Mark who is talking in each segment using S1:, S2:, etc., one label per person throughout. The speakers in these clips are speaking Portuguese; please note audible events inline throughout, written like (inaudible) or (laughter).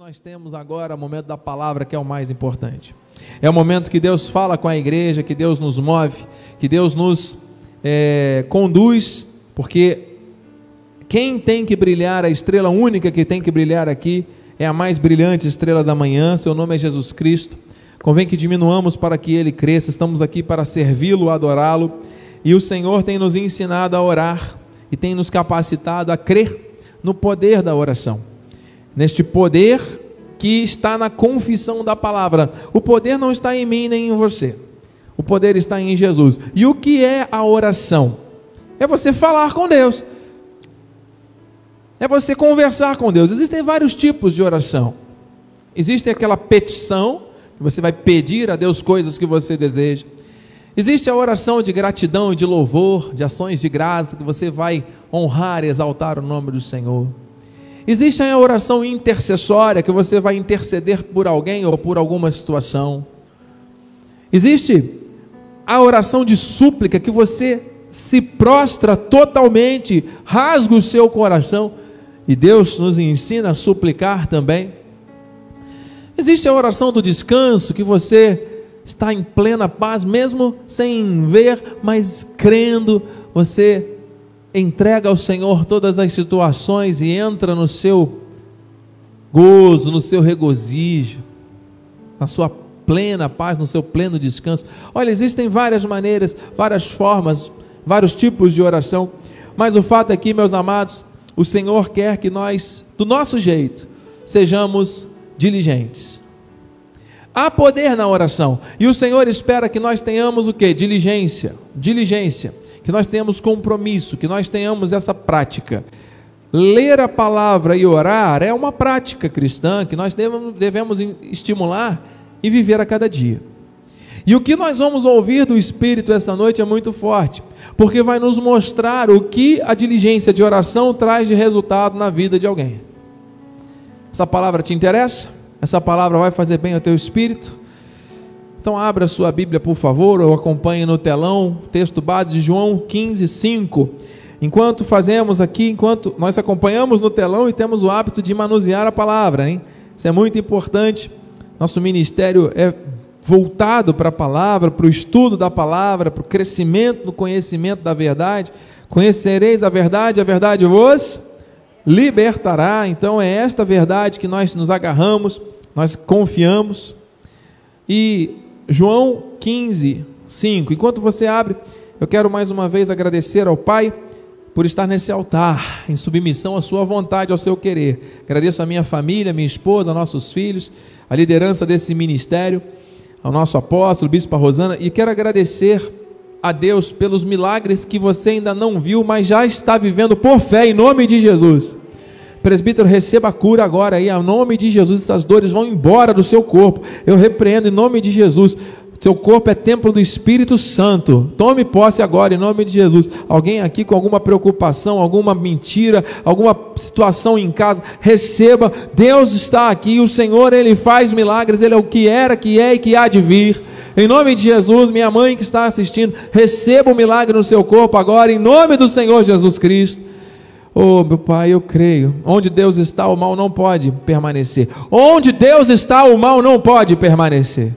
S1: nós temos agora o momento da palavra que é o mais importante. É o momento que Deus fala com a igreja, que Deus nos move, que Deus nos é, conduz, porque quem tem que brilhar, a estrela única que tem que brilhar aqui, é a mais brilhante estrela da manhã, seu nome é Jesus Cristo. Convém que diminuamos para que ele cresça, estamos aqui para servi-lo, adorá-lo, e o Senhor tem nos ensinado a orar e tem nos capacitado a crer no poder da oração neste poder que está na confissão da palavra. O poder não está em mim nem em você. O poder está em Jesus. E o que é a oração? É você falar com Deus. É você conversar com Deus. Existem vários tipos de oração. Existe aquela petição, que você vai pedir a Deus coisas que você deseja. Existe a oração de gratidão de louvor, de ações de graça, que você vai honrar e exaltar o nome do Senhor. Existe a oração intercessória, que você vai interceder por alguém ou por alguma situação. Existe a oração de súplica, que você se prostra totalmente, rasga o seu coração, e Deus nos ensina a suplicar também. Existe a oração do descanso, que você está em plena paz, mesmo sem ver, mas crendo, você entrega ao Senhor todas as situações e entra no seu gozo, no seu regozijo, na sua plena paz, no seu pleno descanso. Olha, existem várias maneiras, várias formas, vários tipos de oração, mas o fato é que, meus amados, o Senhor quer que nós, do nosso jeito, sejamos diligentes. Há poder na oração, e o Senhor espera que nós tenhamos o que? Diligência, diligência que nós tenhamos compromisso, que nós tenhamos essa prática. Ler a palavra e orar é uma prática cristã que nós devemos, estimular e viver a cada dia. E o que nós vamos ouvir do Espírito essa noite é muito forte, porque vai nos mostrar o que a diligência de oração traz de resultado na vida de alguém. Essa palavra te interessa? Essa palavra vai fazer bem ao teu espírito? Então abra sua Bíblia, por favor, ou acompanhe no telão, texto base de João 15, 5. Enquanto fazemos aqui, enquanto nós acompanhamos no telão e temos o hábito de manusear a palavra, hein? Isso é muito importante. Nosso ministério é voltado para a palavra, para o estudo da palavra, para o crescimento no conhecimento da verdade. Conhecereis a verdade, a verdade vos libertará. Então é esta verdade que nós nos agarramos, nós confiamos. E João 15, 5. Enquanto você abre, eu quero mais uma vez agradecer ao Pai por estar nesse altar, em submissão à Sua vontade, ao seu querer. Agradeço a minha família, minha esposa, nossos filhos, a liderança desse ministério, ao nosso apóstolo, Bispo Rosana, e quero agradecer a Deus pelos milagres que você ainda não viu, mas já está vivendo por fé, em nome de Jesus. Presbítero, receba a cura agora aí, em nome de Jesus. Essas dores vão embora do seu corpo. Eu repreendo em nome de Jesus. Seu corpo é templo do Espírito Santo. Tome posse agora em nome de Jesus. Alguém aqui com alguma preocupação, alguma mentira, alguma situação em casa, receba. Deus está aqui. O Senhor, Ele faz milagres. Ele é o que era, que é e que há de vir. Em nome de Jesus, minha mãe que está assistindo, receba o milagre no seu corpo agora, em nome do Senhor Jesus Cristo. Oh, meu Pai, eu creio. Onde Deus está, o mal não pode permanecer. Onde Deus está, o mal não pode permanecer.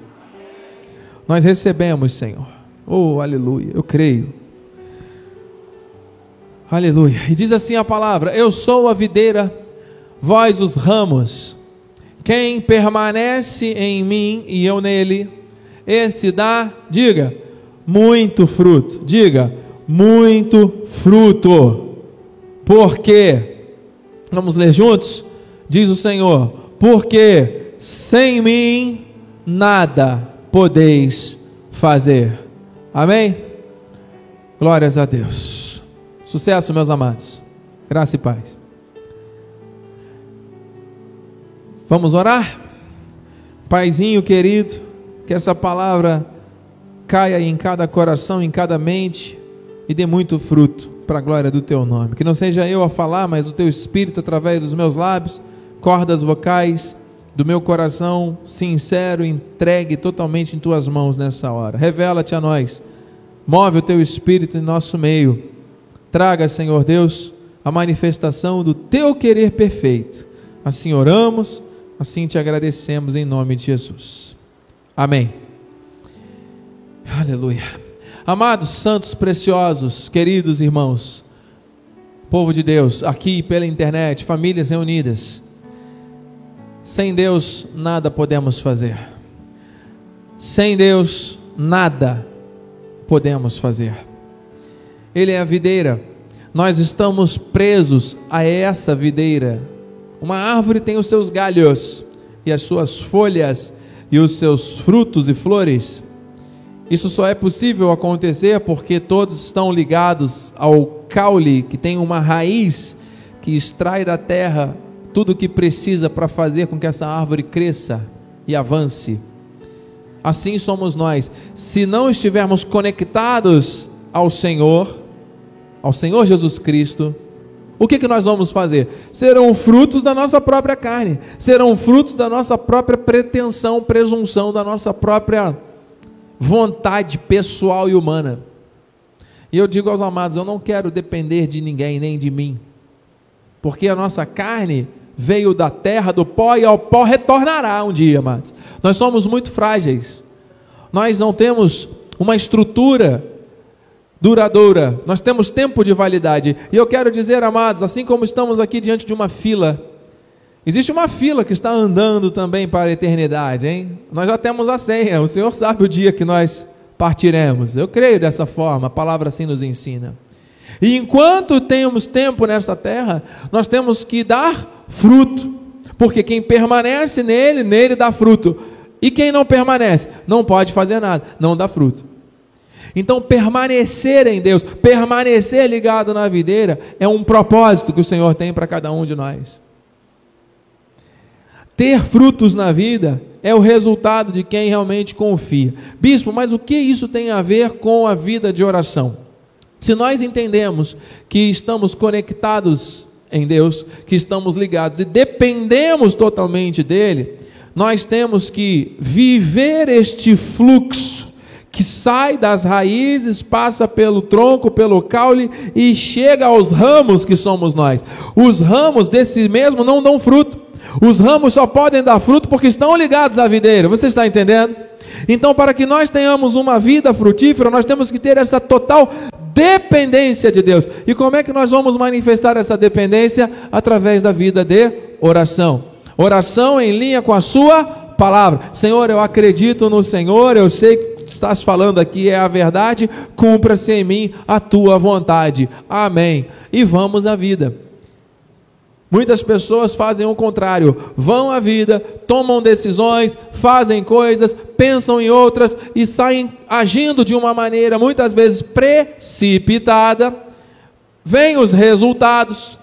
S1: Nós recebemos, Senhor. Oh, aleluia. Eu creio. Aleluia. E diz assim a palavra: Eu sou a videira, vós os ramos. Quem permanece em mim e eu nele, esse dá, diga, muito fruto. Diga, muito fruto. Porque, vamos ler juntos? Diz o Senhor: Porque sem mim nada podeis fazer. Amém? Glórias a Deus. Sucesso, meus amados. Graça e paz. Vamos orar? Paizinho querido, que essa palavra caia em cada coração, em cada mente e dê muito fruto para a glória do teu nome. Que não seja eu a falar, mas o teu espírito através dos meus lábios, cordas vocais do meu coração sincero, entregue totalmente em tuas mãos nessa hora. Revela-te a nós. Move o teu espírito em nosso meio. Traga, Senhor Deus, a manifestação do teu querer perfeito. Assim oramos Assim te agradecemos em nome de Jesus. Amém. Aleluia. Amados, santos, preciosos, queridos irmãos, povo de Deus, aqui pela internet, famílias reunidas, sem Deus nada podemos fazer. Sem Deus nada podemos fazer. Ele é a videira, nós estamos presos a essa videira. Uma árvore tem os seus galhos e as suas folhas e os seus frutos e flores. Isso só é possível acontecer porque todos estão ligados ao caule, que tem uma raiz que extrai da terra tudo o que precisa para fazer com que essa árvore cresça e avance. Assim somos nós. Se não estivermos conectados ao Senhor, ao Senhor Jesus Cristo, o que, que nós vamos fazer? Serão frutos da nossa própria carne, serão frutos da nossa própria pretensão, presunção, da nossa própria vontade pessoal e humana. E eu digo aos amados: eu não quero depender de ninguém, nem de mim, porque a nossa carne veio da terra, do pó, e ao pó retornará um dia, amados. Nós somos muito frágeis, nós não temos uma estrutura duradoura, nós temos tempo de validade. E eu quero dizer, amados, assim como estamos aqui diante de uma fila, existe uma fila que está andando também para a eternidade, hein? Nós já temos a senha, o Senhor sabe o dia que nós partiremos. Eu creio dessa forma, a palavra assim nos ensina. E enquanto temos tempo nessa terra, nós temos que dar fruto, porque quem permanece nele, nele dá fruto. E quem não permanece, não pode fazer nada, não dá fruto. Então, permanecer em Deus, permanecer ligado na videira, é um propósito que o Senhor tem para cada um de nós. Ter frutos na vida é o resultado de quem realmente confia. Bispo, mas o que isso tem a ver com a vida de oração? Se nós entendemos que estamos conectados em Deus, que estamos ligados e dependemos totalmente dele, nós temos que viver este fluxo que sai das raízes, passa pelo tronco, pelo caule e chega aos ramos que somos nós. Os ramos desse mesmo não dão fruto. Os ramos só podem dar fruto porque estão ligados à videira. Você está entendendo? Então, para que nós tenhamos uma vida frutífera, nós temos que ter essa total dependência de Deus. E como é que nós vamos manifestar essa dependência? Através da vida de oração. Oração em linha com a Sua palavra. Senhor, eu acredito no Senhor, eu sei que estás falando aqui é a verdade, cumpra-se em mim a tua vontade. Amém. E vamos à vida. Muitas pessoas fazem o contrário, vão à vida, tomam decisões, fazem coisas, pensam em outras e saem agindo de uma maneira muitas vezes precipitada. Vêm os resultados.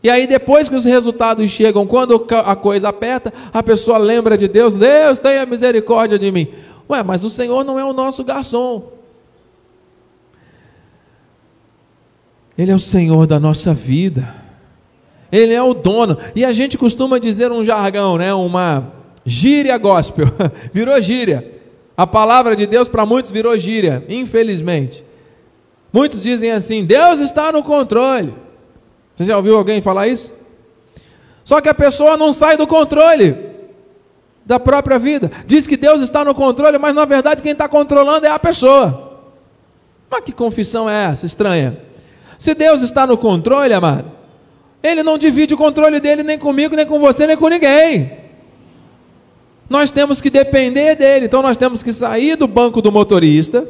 S1: E aí, depois que os resultados chegam, quando a coisa aperta, a pessoa lembra de Deus: Deus, tenha misericórdia de mim. Ué, mas o Senhor não é o nosso garçom. Ele é o Senhor da nossa vida. Ele é o dono. E a gente costuma dizer um jargão, né? Uma gíria gospel. (laughs) virou gíria. A palavra de Deus para muitos virou gíria, infelizmente. Muitos dizem assim: Deus está no controle. Você já ouviu alguém falar isso? Só que a pessoa não sai do controle da própria vida. Diz que Deus está no controle, mas na verdade quem está controlando é a pessoa. Mas que confissão é essa estranha? Se Deus está no controle, amado, ele não divide o controle dele nem comigo, nem com você, nem com ninguém. Nós temos que depender dele. Então nós temos que sair do banco do motorista,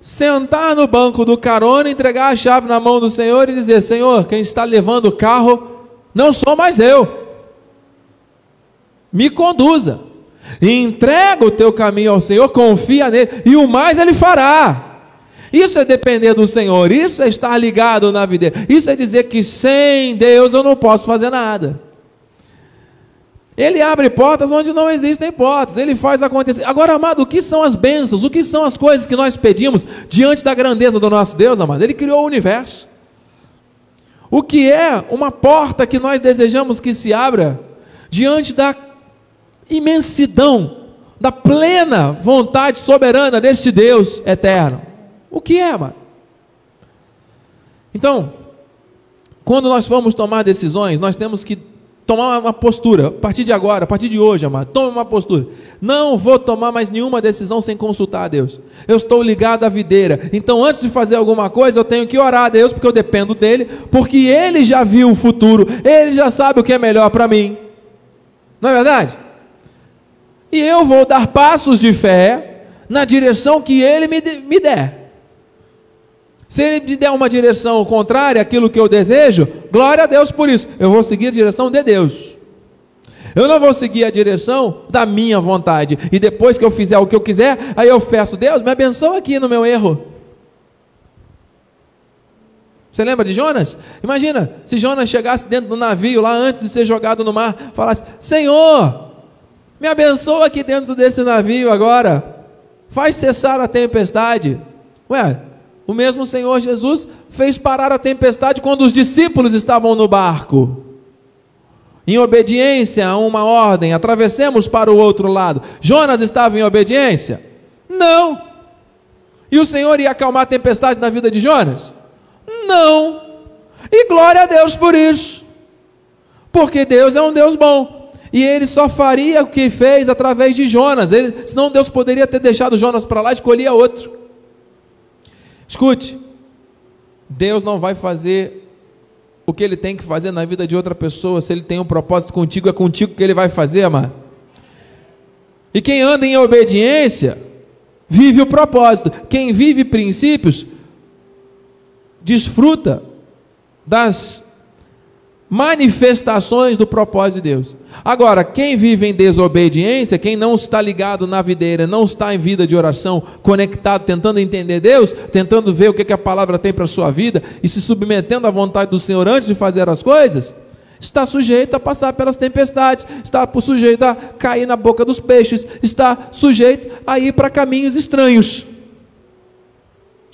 S1: sentar no banco do carona, entregar a chave na mão do Senhor e dizer: Senhor, quem está levando o carro não sou mais eu. Me conduza. Entrega o teu caminho ao Senhor, confia nele, e o mais ele fará. Isso é depender do Senhor, isso é estar ligado na vida. Isso é dizer que sem Deus eu não posso fazer nada. Ele abre portas onde não existem portas, ele faz acontecer. Agora, amado, o que são as bênçãos? O que são as coisas que nós pedimos diante da grandeza do nosso Deus, amado? Ele criou o universo. O que é uma porta que nós desejamos que se abra diante da imensidão, da plena vontade soberana deste Deus eterno? O que é, mano? Então, quando nós formos tomar decisões, nós temos que tomar uma postura, a partir de agora, a partir de hoje, amado, tome uma postura. Não vou tomar mais nenhuma decisão sem consultar a Deus. Eu estou ligado à videira. Então, antes de fazer alguma coisa, eu tenho que orar a Deus, porque eu dependo dele, porque ele já viu o futuro, ele já sabe o que é melhor para mim. Não é verdade? E eu vou dar passos de fé na direção que ele me, me der. Se ele me der uma direção contrária àquilo que eu desejo, glória a Deus por isso. Eu vou seguir a direção de Deus. Eu não vou seguir a direção da minha vontade. E depois que eu fizer o que eu quiser, aí eu peço, Deus, me abençoa aqui no meu erro. Você lembra de Jonas? Imagina, se Jonas chegasse dentro do navio lá antes de ser jogado no mar, falasse: Senhor, me abençoa aqui dentro desse navio agora, faz cessar a tempestade. Ué, o mesmo Senhor Jesus fez parar a tempestade quando os discípulos estavam no barco. Em obediência a uma ordem, atravessemos para o outro lado. Jonas estava em obediência? Não. E o Senhor ia acalmar a tempestade na vida de Jonas? Não. E glória a Deus por isso. Porque Deus é um Deus bom. E ele só faria o que fez através de Jonas. Ele, senão Deus poderia ter deixado Jonas para lá e escolhia outro. Escute, Deus não vai fazer o que ele tem que fazer na vida de outra pessoa. Se ele tem um propósito contigo, é contigo que ele vai fazer, amado. E quem anda em obediência, vive o propósito. Quem vive princípios, desfruta das manifestações do propósito de Deus. Agora, quem vive em desobediência, quem não está ligado na videira, não está em vida de oração, conectado, tentando entender Deus, tentando ver o que, a palavra tem para a sua vida e se submetendo à vontade do Senhor antes de fazer as coisas, está sujeito a passar pelas tempestades, está sujeito a cair na boca dos peixes, está sujeito a ir para caminhos estranhos.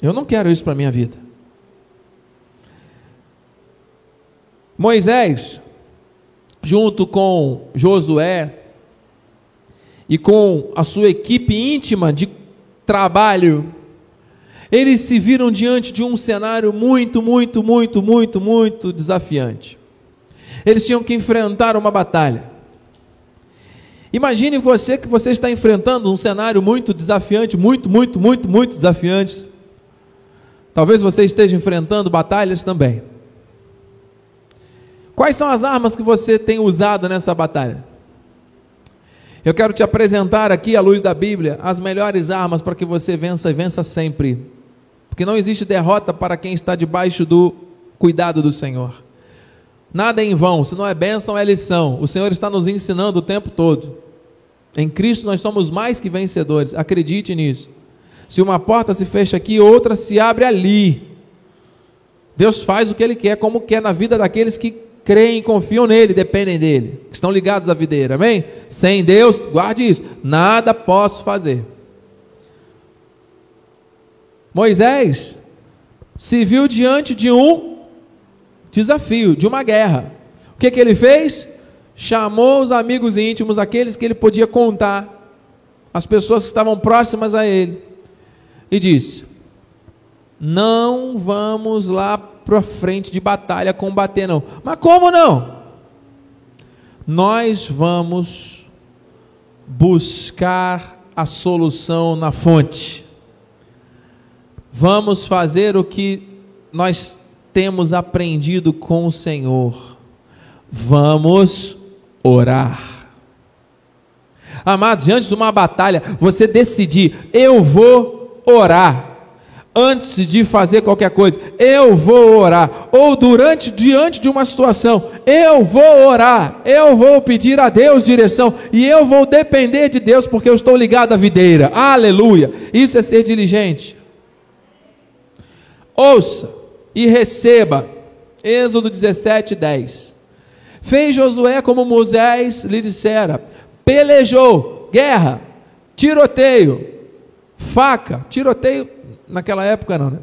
S1: Eu não quero isso para a minha vida. Moisés, junto com Josué e com a sua equipe íntima de trabalho, eles se viram diante de um cenário muito, muito, muito, muito, muito desafiante. Eles tinham que enfrentar uma batalha. Imagine você que você está enfrentando um cenário muito desafiante, muito, muito, muito, muito desafiante. Talvez você esteja enfrentando batalhas também. Quais são as armas que você tem usado nessa batalha? Eu quero te apresentar aqui, à luz da Bíblia, as melhores armas para que você vença e vença sempre. Porque não existe derrota para quem está debaixo do cuidado do Senhor. Nada é em vão, se não é bênção, é lição. O Senhor está nos ensinando o tempo todo. Em Cristo nós somos mais que vencedores, acredite nisso. Se uma porta se fecha aqui, outra se abre ali. Deus faz o que Ele quer, como quer na vida daqueles que creem, confiam nele, dependem dele, que estão ligados à videira, amém? Sem Deus, guarde isso, nada posso fazer. Moisés se viu diante de um desafio, de uma guerra. O que, que ele fez? Chamou os amigos íntimos, aqueles que ele podia contar, as pessoas que estavam próximas a ele, e disse: Não vamos lá para frente de batalha combater, não. Mas como não? Nós vamos buscar a solução na fonte. Vamos fazer o que nós temos aprendido com o Senhor. Vamos orar. Amados, diante de uma batalha, você decidir, eu vou orar antes de fazer qualquer coisa, eu vou orar, ou durante, diante de uma situação, eu vou orar, eu vou pedir a Deus direção, e eu vou depender de Deus, porque eu estou ligado à videira, aleluia, isso é ser diligente. Ouça e receba, Êxodo 17, 10. Fez Josué como Moisés lhe dissera, pelejou, guerra, tiroteio, faca, tiroteio naquela época não, né?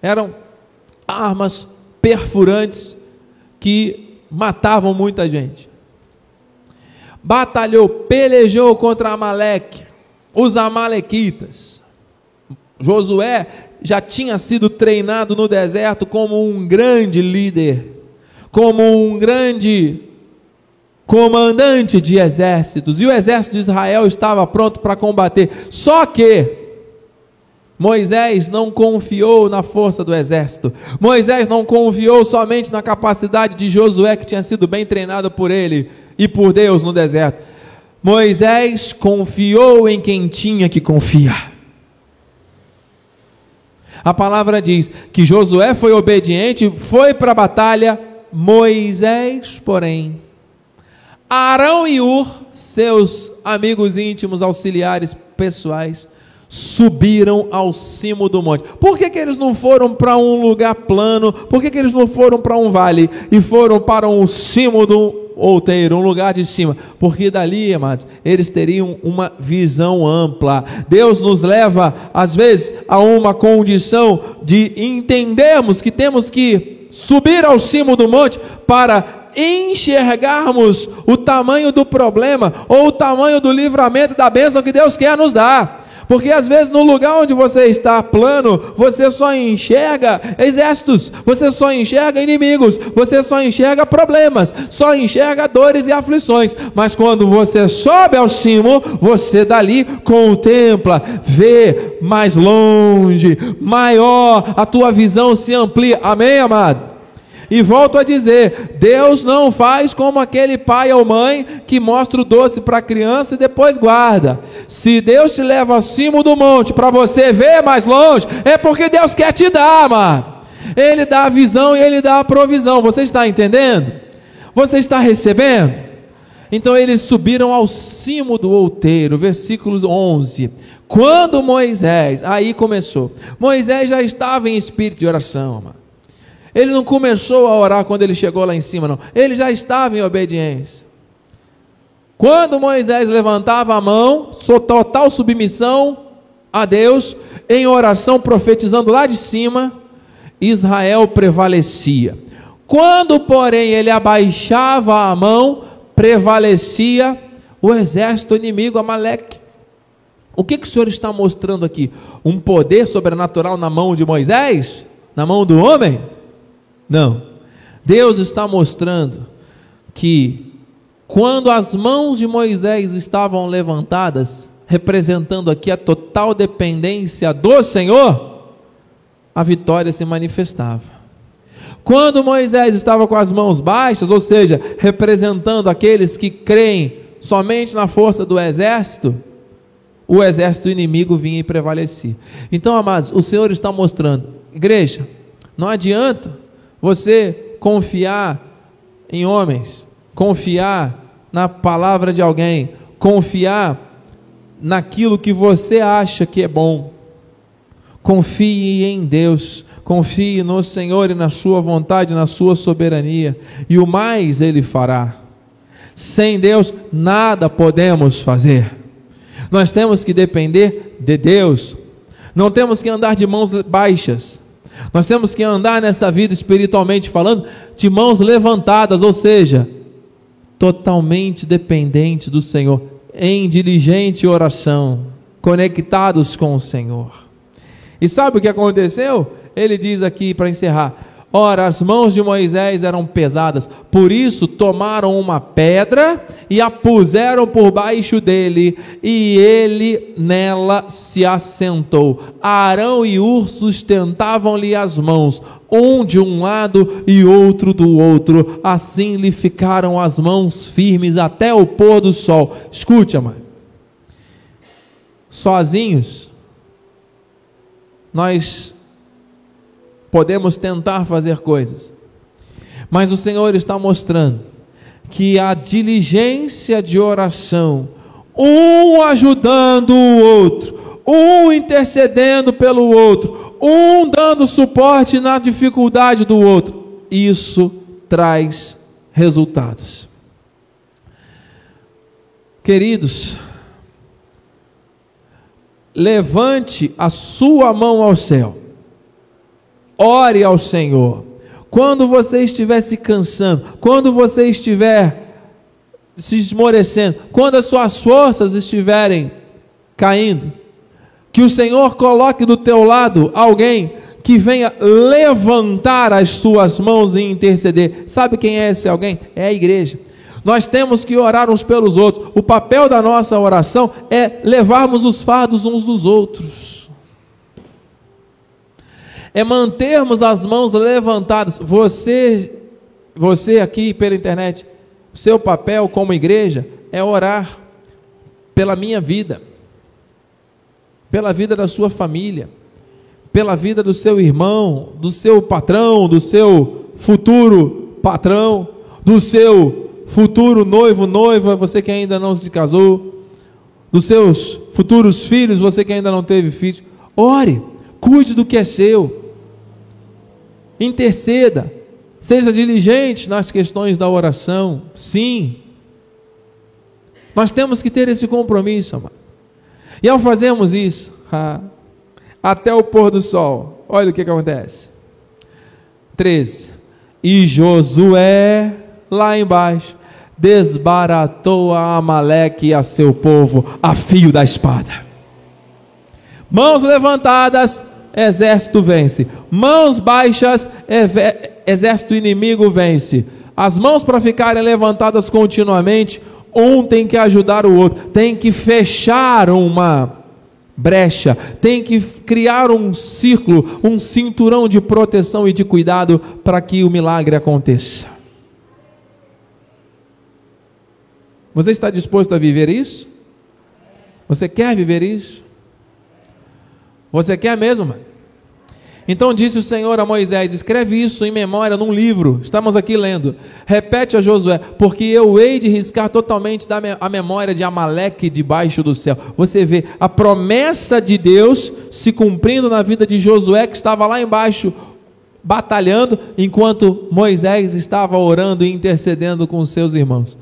S1: Eram armas perfurantes que matavam muita gente. Batalhou, pelejou contra Amaleque, os amalequitas. Josué já tinha sido treinado no deserto como um grande líder, como um grande comandante de exércitos, e o exército de Israel estava pronto para combater. Só que Moisés não confiou na força do exército. Moisés não confiou somente na capacidade de Josué, que tinha sido bem treinado por ele e por Deus no deserto. Moisés confiou em quem tinha que confiar. A palavra diz que Josué foi obediente, foi para a batalha, Moisés, porém, Arão e Ur, seus amigos íntimos, auxiliares pessoais, subiram ao cimo do monte. Por que, que eles não foram para um lugar plano? Por que, que eles não foram para um vale e foram para um cimo do outeiro, um lugar de cima? Porque dali, amados, eles teriam uma visão ampla. Deus nos leva, às vezes, a uma condição de entendermos que temos que subir ao cimo do monte para enxergarmos o tamanho do problema ou o tamanho do livramento da bênção que Deus quer nos dar. Porque às vezes no lugar onde você está plano, você só enxerga exércitos, você só enxerga inimigos, você só enxerga problemas, só enxerga dores e aflições. Mas quando você sobe ao cimo, você dali contempla, vê mais longe, maior, a tua visão se amplia. Amém, amado? E volto a dizer: Deus não faz como aquele pai ou mãe que mostra o doce para a criança e depois guarda. Se Deus te leva acima do monte para você ver mais longe, é porque Deus quer te dar, mano. Ele dá a visão e ele dá a provisão. Você está entendendo? Você está recebendo? Então eles subiram ao cimo do outeiro, versículos 11. Quando Moisés, aí começou. Moisés já estava em espírito de oração, mano. Ele não começou a orar quando ele chegou lá em cima, não. Ele já estava em obediência. Quando Moisés levantava a mão, total submissão a Deus, em oração, profetizando lá de cima, Israel prevalecia. Quando, porém, ele abaixava a mão, prevalecia o exército inimigo Amaleque. O que, que o Senhor está mostrando aqui? Um poder sobrenatural na mão de Moisés? Na mão do homem? Não. Deus está mostrando que quando as mãos de Moisés estavam levantadas, representando aqui a total dependência do Senhor, a vitória se manifestava. Quando Moisés estava com as mãos baixas, ou seja, representando aqueles que creem somente na força do exército, o exército inimigo vinha e prevalecia. Então, amados, o Senhor está mostrando, igreja, não adianta você confiar em homens, confiar na palavra de alguém, confiar naquilo que você acha que é bom. Confie em Deus, confie no Senhor e na Sua vontade, na Sua soberania, e o mais Ele fará. Sem Deus, nada podemos fazer. Nós temos que depender de Deus, não temos que andar de mãos baixas, nós temos que andar nessa vida espiritualmente falando de mãos levantadas, ou seja, totalmente dependentes do Senhor, em diligente oração, conectados com o Senhor. E sabe o que aconteceu? Ele diz aqui para encerrar: Ora, as mãos de Moisés eram pesadas, por isso tomaram uma pedra e a puseram por baixo dele, e ele nela se assentou. Arão e Ur sustentavam-lhe as mãos, um de um lado e outro do outro. Assim lhe ficaram as mãos firmes até o pôr do sol. Escute, amado. Sozinhos, nós podemos tentar fazer coisas, mas o Senhor está mostrando que a diligência de oração, um ajudando o outro, um intercedendo pelo outro, um dando suporte na dificuldade do outro, isso traz resultados. Queridos, levante a sua mão ao céu Ore ao Senhor. Quando você estiver se cansando, quando você estiver se esmorecendo, quando as suas forças estiverem caindo, que o Senhor coloque do teu lado alguém que venha levantar as suas mãos e interceder. Sabe quem é esse alguém? É a igreja. Nós temos que orar uns pelos outros. O papel da nossa oração é levarmos os fardos uns dos outros. É mantermos as mãos levantadas. Você, você aqui pela internet, seu papel como igreja é orar pela minha vida, pela vida da sua família, pela vida do seu irmão, do seu patrão, do seu futuro patrão, do seu futuro noivo, noiva, você que ainda não se casou, dos seus futuros filhos, você que ainda não teve filhos. Ore, cuide do que é seu, interceda, Seja diligente nas questões da oração, sim. Nós temos que ter esse compromisso, amado. E ao fazermos isso, até o pôr do sol, olha o que, que acontece. 13. E Josué, lá embaixo, desbaratou a Amaleque e a seu povo a fio da espada. Mãos levantadas, exército vence. Mãos baixas, exército inimigo vence. As mãos para ficarem levantadas continuamente, um tem que ajudar o outro, tem que fechar uma brecha, tem que criar um círculo, um cinturão de proteção e de cuidado para que o milagre aconteça. Você está disposto a viver isso? Você quer viver isso? Você quer mesmo, mano? Então disse o Senhor a Moisés: Escreve isso em memória num livro. Estamos aqui lendo. Repete a Josué: Porque eu hei de riscar totalmente da a memória de Amaleque debaixo do céu. Você vê a promessa de Deus se cumprindo na vida de Josué, que estava lá embaixo batalhando, enquanto Moisés estava orando e intercedendo com seus irmãos.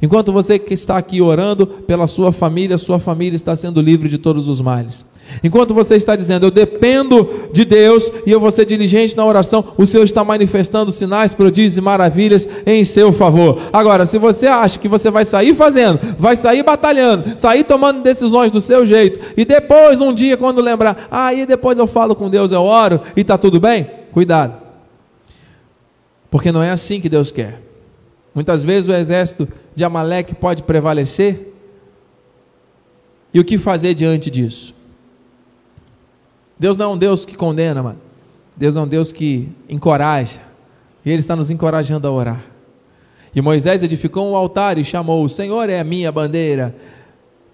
S1: Enquanto você que está aqui orando pela sua família, sua família está sendo livre de todos os males. Enquanto você está dizendo, eu dependo de Deus e eu vou ser diligente na oração, o Senhor está manifestando sinais, prodígios e maravilhas em seu favor. Agora, se você acha que você vai sair fazendo, vai sair batalhando, sair tomando decisões do seu jeito, e depois, um dia, quando lembrar, aí ah, depois eu falo com Deus, eu oro e está tudo bem, cuidado. Porque não é assim que Deus quer. Muitas vezes o exército de Amaleque pode prevalecer. E o que fazer diante disso? Deus não é um Deus que condena, mano. Deus é um Deus que encoraja. E Ele está nos encorajando a orar. E Moisés edificou um altar e chamou: O Senhor é a minha bandeira.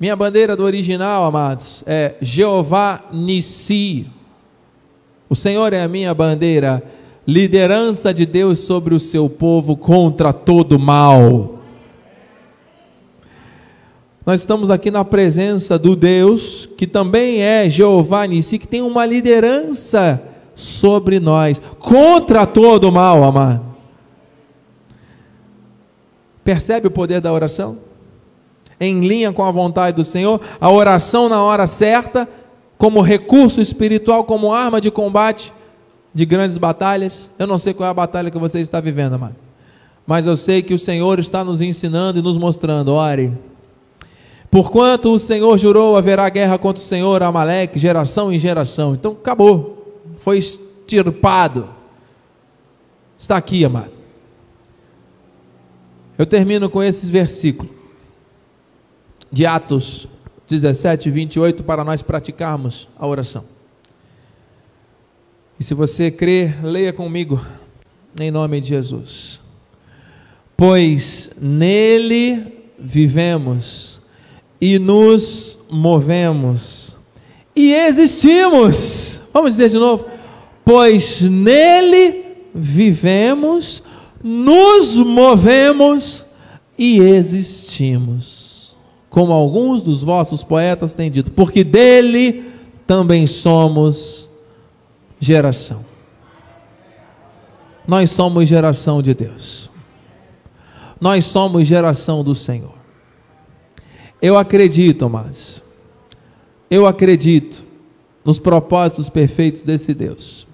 S1: Minha bandeira do original, amados, é Jeová Nissi. O Senhor é a minha bandeira. Liderança de Deus sobre o seu povo contra todo mal. Nós estamos aqui na presença do Deus, que também é Jeová Nissi, que tem uma liderança sobre nós, contra todo o mal, amado. Percebe o poder da oração? Em linha com a vontade do Senhor, a oração na hora certa, como recurso espiritual, como arma de combate de grandes batalhas. Eu não sei qual é a batalha que você está vivendo, amado, mas eu sei que o Senhor está nos ensinando e nos mostrando: ore Porquanto o Senhor jurou, haverá guerra contra o Senhor, Amaleque, geração em geração. Então acabou, foi extirpado. Está aqui, amado. Eu termino com esses versículos de Atos 17, 28, para nós praticarmos a oração. E se você crer, leia comigo, em nome de Jesus. Pois nele vivemos e nos movemos e existimos. Vamos dizer de novo: pois nele vivemos, nos movemos e existimos. Como alguns dos vossos poetas têm dito, porque dele também somos geração. Nós somos geração de Deus. Nós somos geração do Senhor. Eu acredito, amados. Eu acredito nos propósitos perfeitos desse Deus.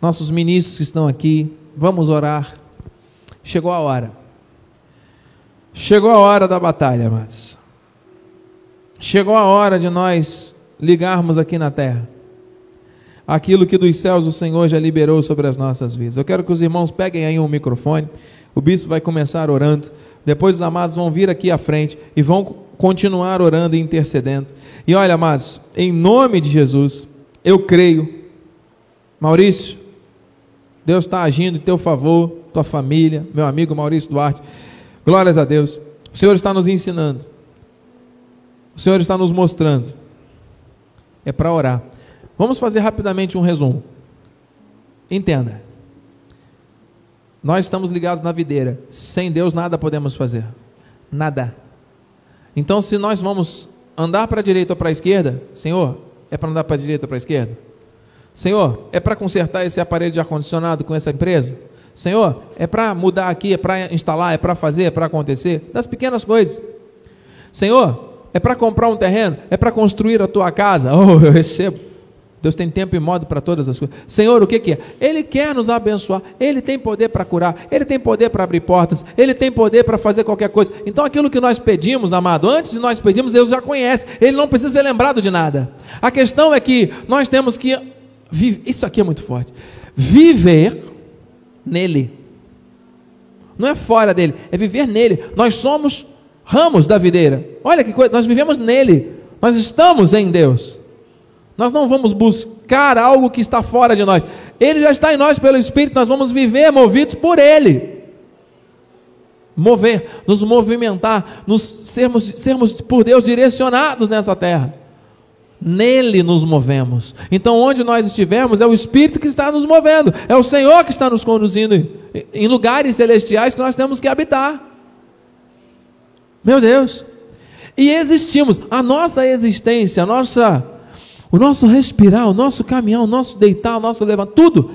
S1: Nossos ministros que estão aqui, vamos orar. Chegou a hora. Chegou a hora da batalha, amados. Chegou a hora de nós ligarmos aqui na terra aquilo que dos céus o Senhor já liberou sobre as nossas vidas. Eu quero que os irmãos peguem aí um microfone. O bispo vai começar orando. Depois os amados vão vir aqui à frente e vão continuar orando e intercedendo. E olha, amados, em nome de Jesus, eu creio. Maurício, Deus está agindo em teu favor, tua família, meu amigo Maurício Duarte. Glórias a Deus. O Senhor está nos ensinando. O Senhor está nos mostrando. É para orar. Vamos fazer rapidamente um resumo. Entenda. Nós estamos ligados na videira. Sem Deus nada podemos fazer. Nada. Então, se nós vamos andar para a direita ou para a esquerda, Senhor, é para andar para a direita ou para a esquerda? Senhor, é para consertar esse aparelho de ar-condicionado com essa empresa? Senhor, é para mudar aqui, é para instalar, é para fazer, é para acontecer? Das pequenas coisas. Senhor, é para comprar um terreno? É para construir a tua casa? (laughs) Oh, eu recebo. Deus tem tempo e modo para todas as coisas. Senhor, o que, que é? Ele quer nos abençoar, Ele tem poder para curar, Ele tem poder para abrir portas, Ele tem poder para fazer qualquer coisa. Então, aquilo que nós pedimos, amado, antes de nós pedirmos, Deus já conhece, Ele não precisa ser lembrado de nada. A questão é que nós temos que, isso aqui é muito forte, viver nele. Não é fora dele, é viver nele. Nós somos ramos da videira. Olha que coisa, nós vivemos nele, nós estamos em Deus. Nós não vamos buscar algo que está fora de nós. Ele já está em nós pelo Espírito, nós vamos viver movidos por Ele. Mover, nos movimentar, nos sermos, sermos por Deus direcionados nessa terra. Nele nos movemos. Então, onde nós estivermos, é o Espírito que está nos movendo, é o Senhor que está nos conduzindo em lugares celestiais que nós temos que habitar. Meu Deus! E existimos, a nossa existência, a nossa o nosso respirar, o nosso caminhar, o nosso deitar, o nosso levantar, tudo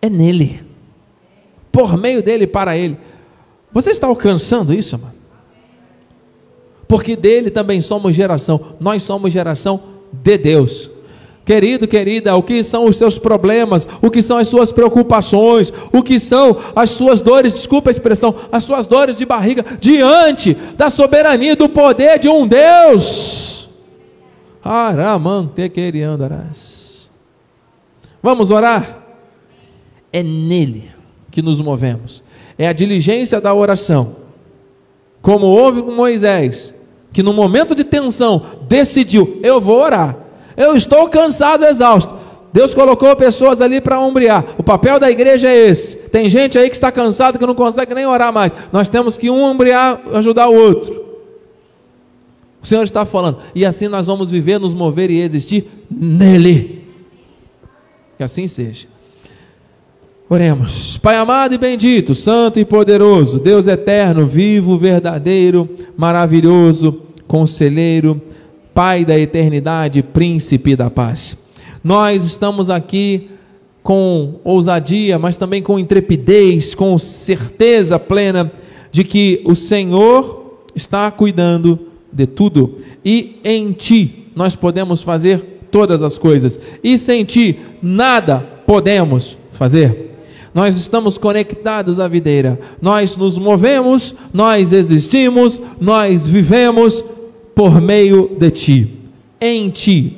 S1: é nele. Por meio dele para ele. Você está alcançando isso, mano? Porque dele também somos geração. Nós somos geração de Deus. Querido, querida, o que são os seus problemas? O que são as suas preocupações? O que são as suas dores? Desculpa a expressão, as suas dores de barriga diante da soberania do poder de um Deus Aramantequeriandarás. Vamos orar? É nele que nos movemos. É a diligência da oração. Como houve com Moisés, que no momento de tensão decidiu: eu vou orar. Eu estou cansado, exausto. Deus colocou pessoas ali para ombrear. O papel da igreja é esse. Tem gente aí que está cansado que não consegue nem orar mais. Nós temos que um ombrear, ajudar o outro. O Senhor está falando, e assim nós vamos viver, nos mover e existir nele. Que assim seja. Oremos. Pai amado e bendito, santo e poderoso, Deus eterno, vivo, verdadeiro, maravilhoso, conselheiro, Pai da eternidade, príncipe da paz. Nós estamos aqui com ousadia, mas também com intrepidez, com certeza plena de que o Senhor está cuidando de tudo, e em ti nós podemos fazer todas as coisas, e sem ti nada podemos fazer. Nós estamos conectados à videira, nós nos movemos, nós existimos, nós vivemos por meio de ti. Em ti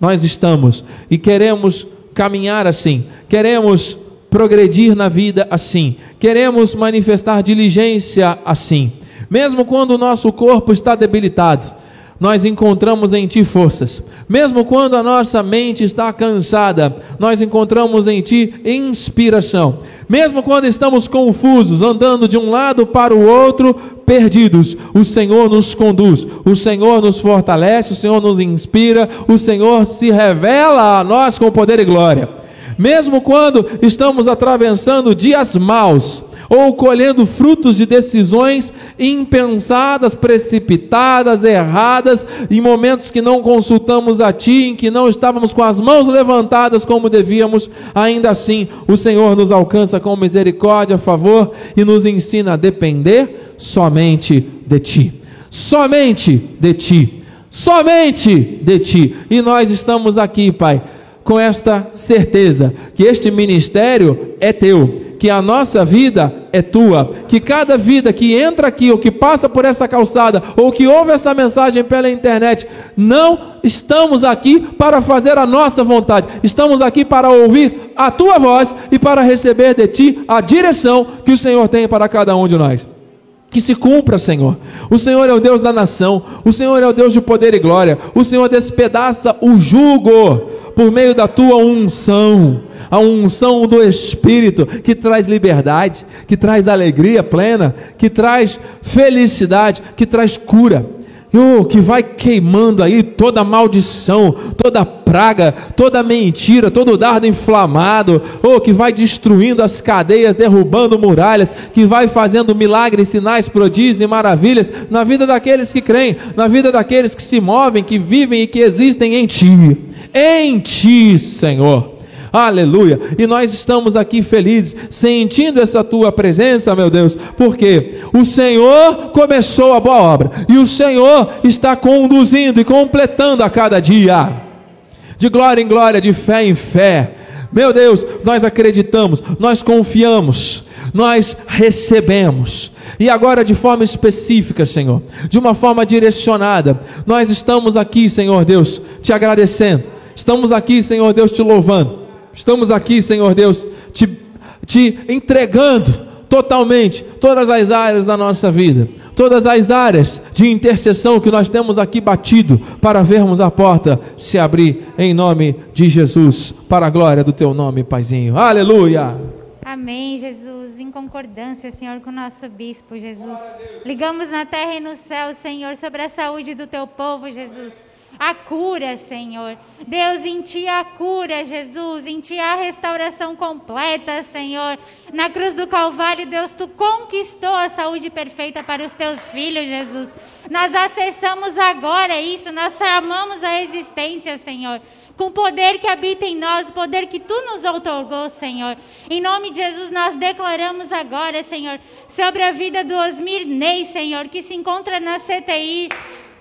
S1: nós estamos e queremos caminhar assim, queremos progredir na vida assim, queremos manifestar diligência assim mesmo quando o nosso corpo está debilitado, nós encontramos em Ti forças. Mesmo quando a nossa mente está cansada, nós encontramos em Ti inspiração. Mesmo quando estamos confusos, andando de um lado para o outro, perdidos, o Senhor nos conduz, o Senhor nos fortalece, o Senhor nos inspira, o Senhor se revela a nós com poder e glória. Mesmo quando estamos atravessando dias maus, ou colhendo frutos de decisões impensadas, precipitadas, erradas, em momentos que não consultamos a Ti, em que não estávamos com as mãos levantadas como devíamos, ainda assim o Senhor nos alcança com misericórdia, favor e nos ensina a depender somente de Ti. Somente de Ti. Somente de Ti. E nós estamos aqui, Pai com esta certeza que este ministério é teu, que a nossa vida é tua. Que cada vida que entra aqui, ou que passa por essa calçada, ou que ouve essa mensagem pela internet, não estamos aqui para fazer a nossa vontade, estamos aqui para ouvir a tua voz e para receber de ti a direção que o Senhor tem para cada um de nós. Que se cumpra, Senhor. O Senhor é o Deus da nação, o Senhor é o Deus de poder e glória, o Senhor despedaça o jugo por meio da tua unção a unção do Espírito que traz liberdade, que traz alegria plena, que traz felicidade, que traz cura. Oh, que vai queimando aí toda maldição, toda praga, toda mentira, todo dardo inflamado, oh, que vai destruindo as cadeias, derrubando muralhas, que vai fazendo milagres, sinais, prodígios e maravilhas na vida daqueles que creem, na vida daqueles que se movem, que vivem e que existem em Ti, em Ti, Senhor. Aleluia. E nós estamos aqui felizes, sentindo essa tua presença, meu Deus, porque o Senhor começou a boa obra e o Senhor está conduzindo e completando a cada dia. De glória em glória, de fé em fé. Meu Deus, nós acreditamos, nós confiamos, nós recebemos. E agora, de forma específica, Senhor, de uma forma direcionada, nós estamos aqui, Senhor Deus, te agradecendo. Estamos aqui, Senhor Deus, te louvando. Estamos aqui, Senhor Deus, te, te entregando totalmente todas as áreas da nossa vida, todas as áreas de intercessão que nós temos aqui batido para vermos a porta se abrir em nome de Jesus, para a glória do teu nome, Paizinho. Aleluia.
S2: Amém, Jesus, em concordância, Senhor, com o nosso bispo, Jesus. Ligamos na terra e no céu, Senhor, sobre a saúde do teu povo, Jesus a cura, Senhor. Deus, em Ti a cura, Jesus, em Ti a restauração completa, Senhor. Na cruz do Calvário, Deus, Tu conquistou a saúde perfeita para os Teus filhos, Jesus. Nós acessamos agora isso, nós chamamos a existência, Senhor. Com o poder que habita em nós, o poder que Tu nos outorgou, Senhor. Em nome de Jesus, nós declaramos agora, Senhor, sobre a vida do Osmir Ney, Senhor, que se encontra na CTI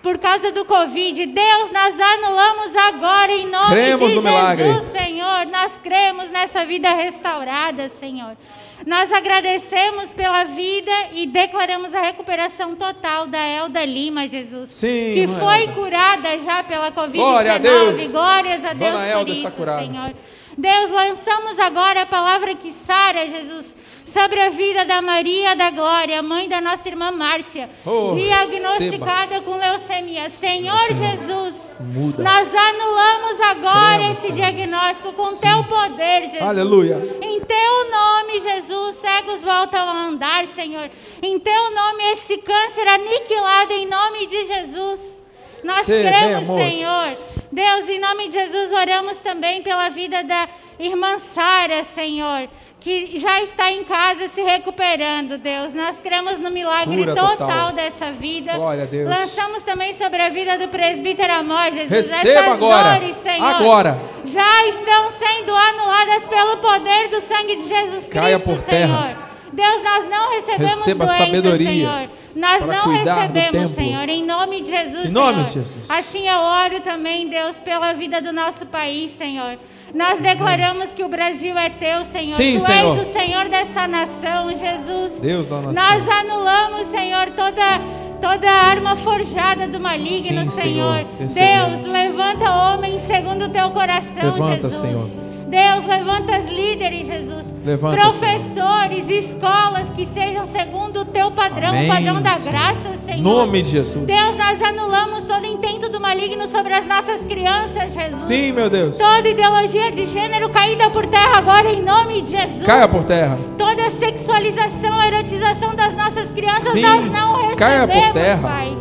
S2: por causa do Covid. Deus, nós anulamos agora em nome cremos de Jesus, milagre. Senhor. Nós cremos nessa vida restaurada, Senhor. Nós agradecemos pela vida e declaramos a recuperação total da Elda Lima, Jesus.
S1: Sim,
S2: que foi Elda. curada já pela Covid-19. Glória a Deus. Glórias a Deus Dona por Elda isso, Senhor. Deus, lançamos agora a palavra que sara, Jesus sobre a vida da Maria da Glória, mãe da nossa irmã Márcia, oh, diagnosticada receba. com leucemia. Senhor, Senhor Jesus, muda. nós anulamos agora Cremos, esse Senhor. diagnóstico com Sim. teu poder, Jesus.
S1: Aleluia.
S2: Em teu nome, Jesus, cegos voltam a andar, Senhor. Em teu nome, esse câncer aniquilado em nome de Jesus. Nós cremos, Senhor. Deus, em nome de Jesus, oramos também pela vida da irmã Sara, Senhor que já está em casa se recuperando, Deus. Nós cremos no milagre total, total dessa vida.
S1: Glória a Deus.
S2: Lançamos também sobre a vida do presbítero Amor, Jesus.
S1: Receba Essas agora.
S2: Dores, Senhor,
S1: agora.
S2: Já estão sendo anuladas pelo poder do sangue de Jesus Cristo,
S1: Caia por
S2: Senhor.
S1: Terra.
S2: Deus, nós não recebemos
S1: Receba sabedoria
S2: Senhor. Nós não recebemos, Senhor, em nome de Jesus,
S1: Em nome
S2: Senhor.
S1: de Jesus.
S2: Assim eu oro também, Deus, pela vida do nosso país, Senhor. Nós declaramos que o Brasil é teu, Senhor.
S1: Sim,
S2: tu
S1: Senhor.
S2: és o Senhor dessa nação, Jesus.
S1: Deus da nação.
S2: Nós anulamos, Senhor, toda toda arma forjada do maligno,
S1: Sim,
S2: Senhor.
S1: Senhor.
S2: Deus, levanta homem segundo o teu coração,
S1: levanta,
S2: Jesus.
S1: Senhor.
S2: Deus, levanta os líderes, Jesus.
S1: Levanta,
S2: Professores, Senhor. escolas que sejam segundo o teu padrão,
S1: Amém,
S2: o padrão da
S1: Senhor.
S2: graça, Senhor.
S1: Nome de Jesus.
S2: Deus, nós anulamos todo intento do maligno sobre as nossas crianças, Jesus.
S1: Sim, meu Deus.
S2: Toda ideologia de gênero caída por terra agora em nome de Jesus.
S1: Caia por terra.
S2: Toda sexualização, erotização das nossas crianças,
S1: Sim,
S2: nós não recebemos,
S1: caia por terra.
S2: Pai.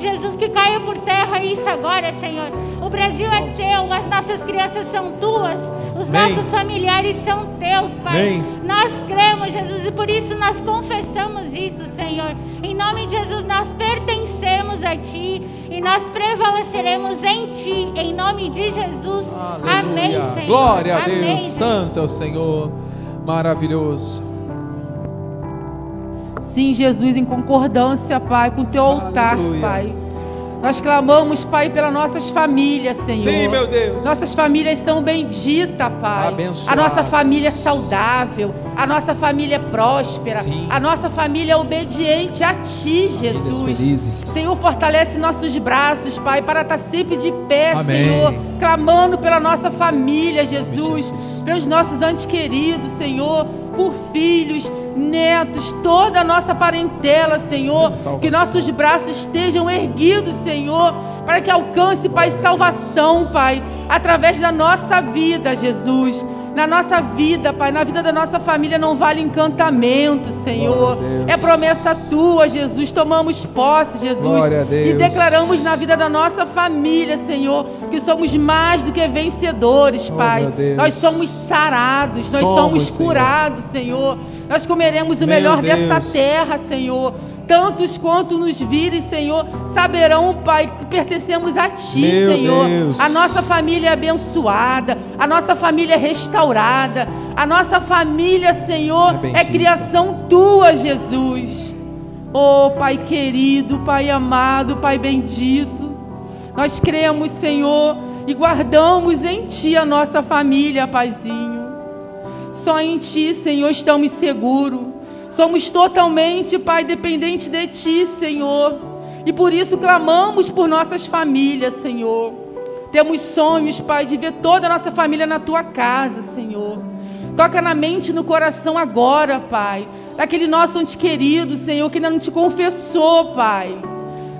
S2: De Jesus, que caia por terra isso agora, Senhor. O Brasil é teu, as nossas crianças são tuas, os
S1: Amém.
S2: nossos familiares são teus, Pai.
S1: Amém.
S2: Nós cremos, Jesus, e por isso nós confessamos isso, Senhor. Em nome de Jesus, nós pertencemos a Ti e nós prevaleceremos em Ti, em nome de Jesus.
S1: Aleluia.
S2: Amém, Senhor.
S1: Glória a
S2: Amém,
S1: Deus. Santo é o Senhor. Maravilhoso.
S3: Sim, Jesus, em concordância, Pai, com o teu altar,
S1: Aleluia.
S3: Pai. Nós clamamos, Pai, pelas nossas famílias, Senhor.
S1: Sim, meu Deus.
S3: Nossas famílias são benditas, Pai. A nossa família é saudável. A nossa família é próspera.
S1: Sim.
S3: A nossa família é obediente a Ti, Jesus.
S1: felizes.
S3: Senhor, fortalece nossos braços, Pai, para estar sempre de pé,
S1: Amém.
S3: Senhor, clamando pela nossa família, Jesus,
S1: Jesus.
S3: pelos nossos antes queridos, Senhor, por filhos, netos, toda a nossa parentela, Senhor, que nossos braços estejam erguidos, Senhor, para que alcance, Pai, salvação, Pai, através da nossa vida, Jesus. Na nossa vida, Pai, na vida da nossa família não vale encantamento, Senhor. É promessa tua, Jesus. Tomamos posse, Jesus. E declaramos na vida da nossa família, Senhor, que somos mais do que vencedores,
S1: Oh,
S3: Pai.
S1: Deus.
S3: Nós somos sarados, nós
S1: Somos,
S3: somos
S1: Senhor.
S3: curados, Senhor. Nós comeremos o melhor dessa terra, Senhor. Tantos quanto nos virem, Senhor, saberão, Pai, que pertencemos a Ti,
S1: Meu
S3: Senhor.
S1: Deus.
S3: A nossa família é abençoada, a nossa família é restaurada, a nossa família, Senhor,
S1: É
S3: é, criação Tua, Jesus. Oh, Pai querido, Pai amado, Pai bendito. Nós cremos, Senhor, e guardamos em Ti a nossa família, Paizinho. Só em Ti, Senhor, estamos seguros. Somos totalmente, Pai, dependentes de Ti, Senhor. E por isso clamamos por nossas famílias, Senhor. Temos sonhos, Pai, de ver toda a nossa família na Tua casa, Senhor. Toca na mente e no coração agora, Pai. Daquele nosso ente querido, Senhor, que ainda não te confessou, Pai.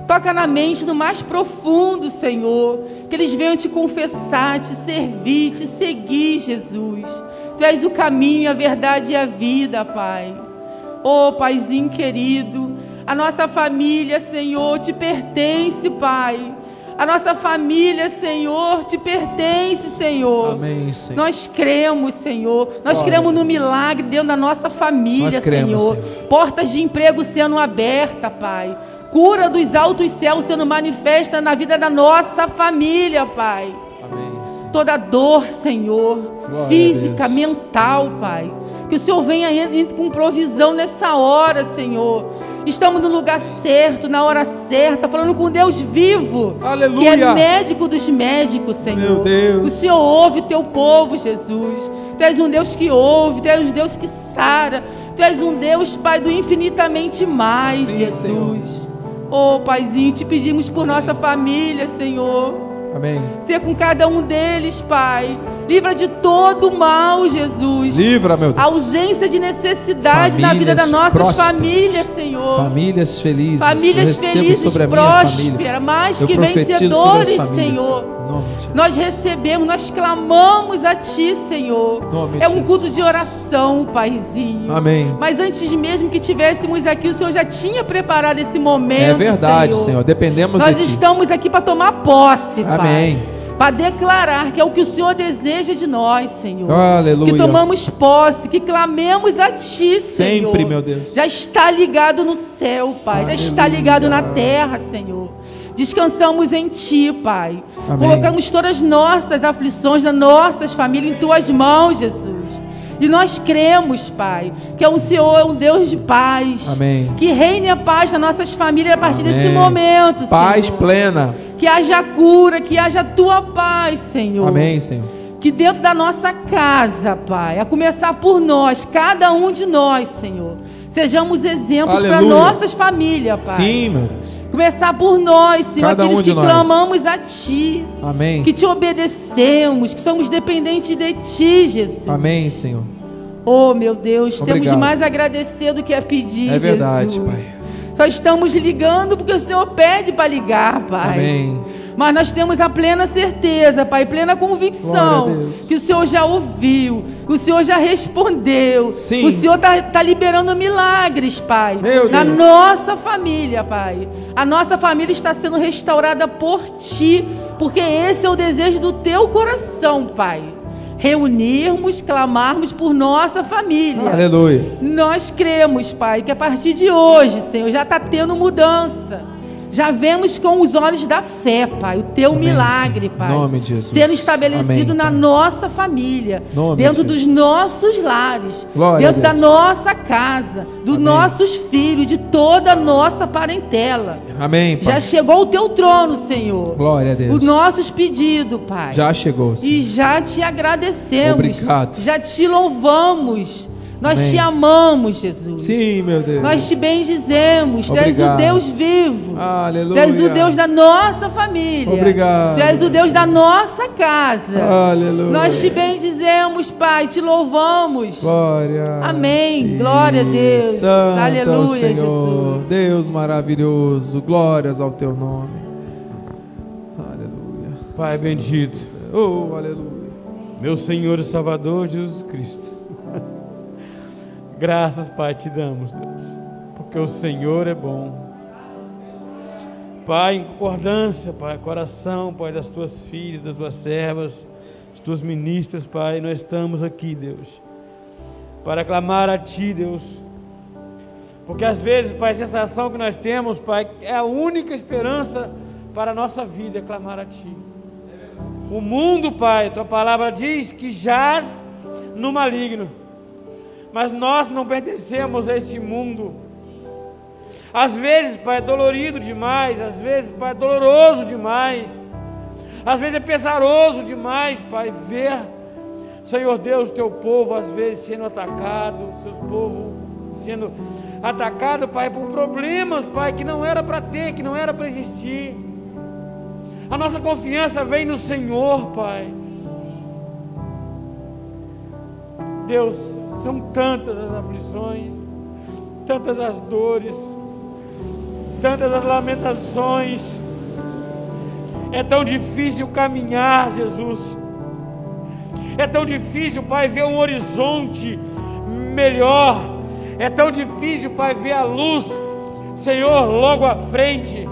S3: Toca na mente no mais profundo, Senhor. Que eles venham te confessar, te servir, te seguir, Jesus. Tu és o caminho, a verdade e a vida, Pai. Oh, Paizinho querido, a nossa família, Senhor, te pertence, Pai. A nossa família, Senhor, te pertence, Senhor.
S1: Amém, Senhor.
S3: Nós cremos, Senhor. Nós
S1: Glória
S3: cremos no milagre dentro da nossa família,
S1: Nós cremos,
S3: Senhor.
S1: Senhor.
S3: Portas de emprego sendo abertas, Pai. Cura dos altos céus sendo manifesta na vida da nossa família, Pai.
S1: Amém, Senhor.
S3: Toda dor, Senhor,
S1: Glória
S3: física, mental, Pai. Que o Senhor venha en- en- com provisão nessa hora, Senhor. Estamos no lugar certo, na hora certa, falando com Deus vivo,
S1: Aleluia.
S3: que é médico dos médicos, Senhor.
S1: Meu Deus.
S3: O Senhor ouve o teu povo, Jesus. Tu és um Deus que ouve, tu és um Deus que sara. Tu és um Deus, Pai, do infinitamente mais,
S1: Sim,
S3: Jesus. Oh, Paizinho, te pedimos por nossa família, Senhor.
S1: Amém.
S3: Ser com cada um deles, Pai. Livra de todo o mal, Jesus.
S1: Livra, meu
S3: A
S1: Deus.
S3: ausência de necessidade na vida
S1: Famílias
S3: das nossas
S1: prósperas.
S3: famílias, Senhor.
S1: Famílias felizes.
S3: Famílias felizes,
S1: a
S3: prósperas, mais
S1: Eu
S3: que vencedores,
S1: famílias.
S3: Senhor. Nós recebemos, nós clamamos a Ti, Senhor. É um culto de oração, Paizinho.
S1: Amém.
S3: Mas antes mesmo que tivéssemos aqui, o Senhor já tinha preparado esse momento.
S1: É verdade, Senhor. Dependemos
S3: Nós
S1: de Ti.
S3: estamos aqui para tomar posse, Pai. Para declarar que é o que o Senhor deseja de nós, Senhor.
S1: Aleluia.
S3: Que tomamos posse, que clamemos a Ti, Senhor.
S1: Sempre, meu Deus.
S3: Já está ligado no céu, Pai. Já está
S1: Aleluia.
S3: ligado na terra, Senhor. Descansamos em Ti, Pai.
S1: Amém.
S3: Colocamos todas as nossas aflições das nossas famílias em Tuas mãos, Jesus. E nós cremos, Pai, que o Senhor é um Deus de paz.
S1: Amém.
S3: Que reine a paz nas nossas famílias a partir
S1: Amém.
S3: desse momento,
S1: Paz
S3: Senhor.
S1: plena.
S3: Que haja cura, que haja tua paz, Senhor.
S1: Amém, Senhor.
S3: Que dentro da nossa casa, Pai, a começar por nós, cada um de nós, Senhor, sejamos exemplos para nossas famílias, Pai.
S1: Sim, meu Deus.
S3: Começar por nós, Senhor,
S1: Cada
S3: aqueles
S1: um
S3: que
S1: nós.
S3: clamamos a Ti,
S1: Amém.
S3: que te obedecemos, que somos dependentes de Ti, Jesus.
S1: Amém, Senhor.
S3: Oh, meu Deus, temos
S1: Obrigado.
S3: demais a agradecer do que a pedir,
S1: É verdade,
S3: Jesus.
S1: Pai.
S3: Só estamos ligando porque o Senhor pede para ligar, Pai.
S1: Amém.
S3: Mas nós temos a plena certeza, Pai, plena convicção que o Senhor já ouviu, o Senhor já respondeu.
S1: Sim.
S3: O Senhor está liberando milagres, Pai,
S1: Meu
S3: na
S1: Deus.
S3: nossa família, Pai. A nossa família está sendo restaurada por Ti, porque esse é o desejo do Teu coração, Pai. Reunirmos, clamarmos por nossa família.
S1: Aleluia.
S3: Nós cremos, Pai, que a partir de hoje, Senhor, já está tendo mudança. Já vemos com os olhos da fé, Pai, o teu
S1: Amém,
S3: milagre,
S1: Senhor.
S3: Pai.
S1: Nome de Jesus.
S3: Sendo estabelecido
S1: Amém,
S3: na nossa família,
S1: Nome
S3: dentro
S1: de
S3: dos nossos lares,
S1: Glória
S3: dentro da nossa casa, dos
S1: Amém.
S3: nossos filhos, de toda a nossa parentela.
S1: Amém, Pai.
S3: Já chegou o teu trono, Senhor.
S1: Glória a Deus.
S3: Os nossos pedidos, Pai.
S1: Já chegou, Senhor.
S3: E já te agradecemos.
S1: Obrigado.
S3: Já te louvamos. Nós
S1: Amém.
S3: te amamos, Jesus.
S1: Sim, meu Deus.
S3: Nós te bendizemos. Tu és o
S1: Obrigado.
S3: Deus vivo.
S1: Aleluia.
S3: Tu és o Deus da nossa família.
S1: Obrigado.
S3: Tu és o Deus da nossa casa.
S1: Aleluia.
S3: Nós te bendizemos, Pai, te louvamos.
S1: Glória.
S3: Amém. Glória a Deus.
S1: Santo é
S3: Aleluia,
S1: Senhor.
S3: Jesus.
S1: Deus maravilhoso. Glórias ao teu nome. Aleluia.
S4: Pai bendito,
S1: Oh, aleluia.
S4: meu Senhor e Salvador Jesus Cristo. Graças, Pai, te damos, Deus, porque o Senhor é bom. Pai, em concordância, Pai, coração, Pai, das tuas filhas, das tuas servas, das tuas ministras, Pai, nós estamos aqui, Deus, para clamar a Ti, Deus. Porque às vezes, Pai, a sensação que nós temos, Pai, é a única esperança para a nossa vida, é clamar a Ti. O mundo, Pai, tua palavra diz que jaz no maligno. Mas nós não pertencemos a este mundo. Às vezes, Pai, é dolorido demais, às vezes, Pai, é doloroso demais. Às vezes é pesaroso demais, Pai, ver, Senhor Deus, teu povo às vezes sendo atacado, seus povos sendo atacado, Pai, por problemas, Pai, que não era para ter, que não era para existir. A nossa confiança vem no Senhor, Pai. Deus, são tantas as aflições, tantas as dores, tantas as lamentações. É tão difícil caminhar, Jesus. É tão difícil, Pai, ver um horizonte melhor. É tão difícil, Pai, ver a luz, Senhor, logo à frente.